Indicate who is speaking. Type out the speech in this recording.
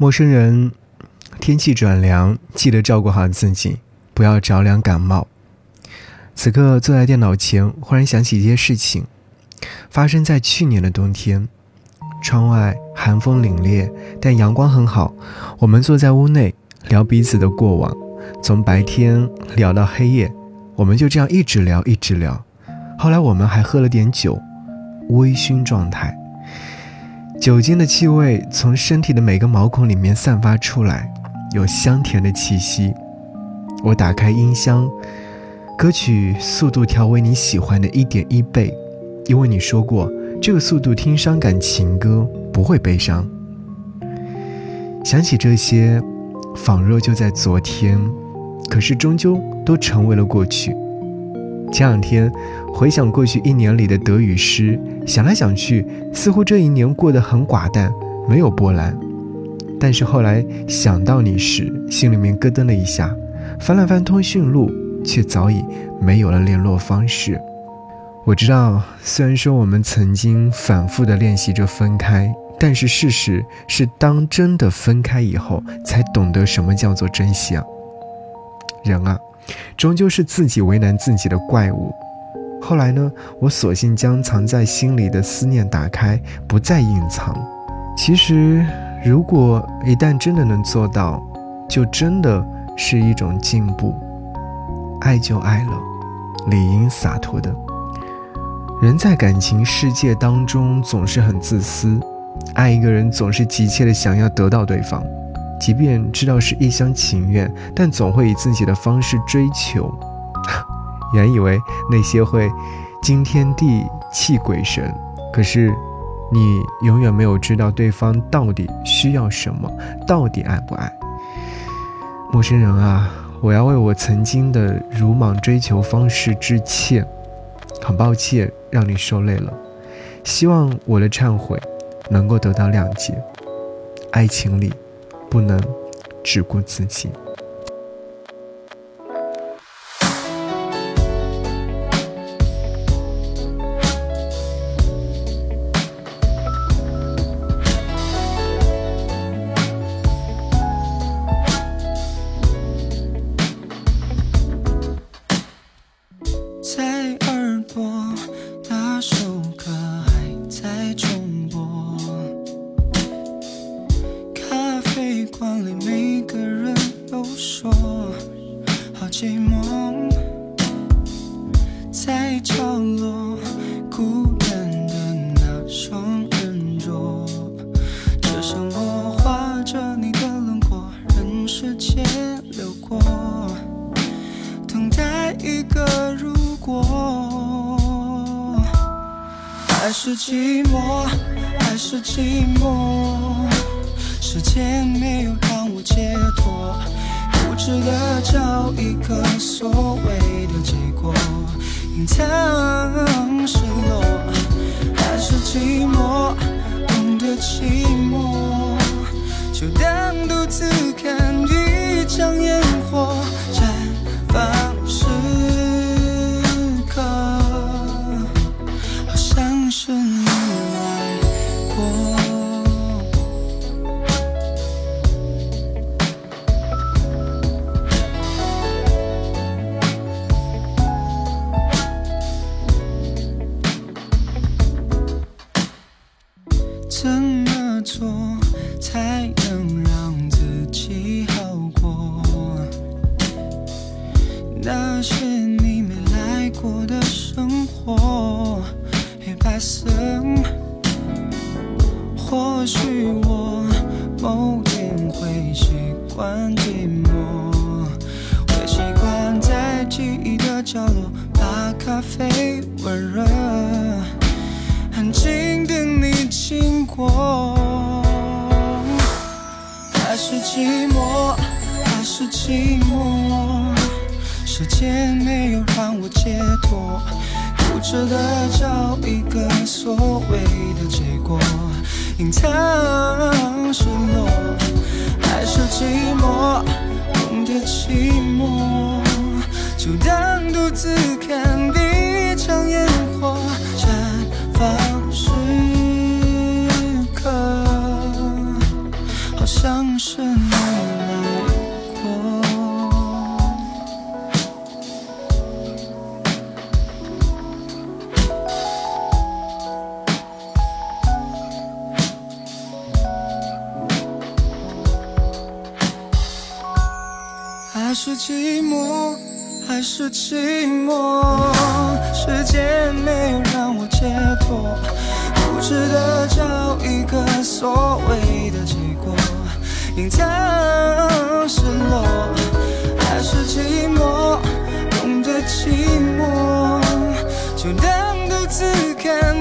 Speaker 1: 陌生人，天气转凉，记得照顾好自己，不要着凉感冒。此刻坐在电脑前，忽然想起一件事情，发生在去年的冬天。窗外寒风凛冽，但阳光很好。我们坐在屋内聊彼此的过往，从白天聊到黑夜，我们就这样一直聊，一直聊。后来我们还喝了点酒，微醺状态。酒精的气味从身体的每个毛孔里面散发出来，有香甜的气息。我打开音箱，歌曲速度调为你喜欢的一点一倍，因为你说过这个速度听伤感情歌不会悲伤。想起这些，仿若就在昨天，可是终究都成为了过去。前两天回想过去一年里的得与失，想来想去，似乎这一年过得很寡淡，没有波澜。但是后来想到你时，心里面咯噔了一下，翻了翻通讯录，却早已没有了联络方式。我知道，虽然说我们曾经反复的练习着分开，但是事实是，当真的分开以后，才懂得什么叫做珍惜啊。人啊。终究是自己为难自己的怪物。后来呢，我索性将藏在心里的思念打开，不再隐藏。其实，如果一旦真的能做到，就真的是一种进步。爱就爱了，理应洒脱的。人在感情世界当中总是很自私，爱一个人总是急切的想要得到对方。即便知道是一厢情愿，但总会以自己的方式追求。原以为那些会惊天地泣鬼神，可是你永远没有知道对方到底需要什么，到底爱不爱。陌生人啊，我要为我曾经的鲁莽追求方式致歉，很抱歉让你受累了。希望我的忏悔能够得到谅解。爱情里。不能只顾自己。
Speaker 2: 寂寞，在角落孤单的那双人弱，只剩我画着你的轮廓，任时间流过，等待一个如果。还是寂寞，还是寂寞，时间没有找一个所谓的结果，隐藏失落，还是寂寞，懂得寂寞，就当独自看一场烟火绽放时刻，好像是你来过。怎么做才能让自己好过？那些你没来过的生活，黑白色。或许我某天会习惯寂寞，会习惯在记忆的角落把咖啡温热。安静经过，还是寂寞，还是寂寞，时间没有让我解脱，固执的找一个所谓的结果，隐藏失落，还是寂寞，还是寂寞，还是寂寞，时间没有让我解脱，不值得找一个所谓的结果，隐藏失落。还是寂寞，懂得寂寞，就当独自看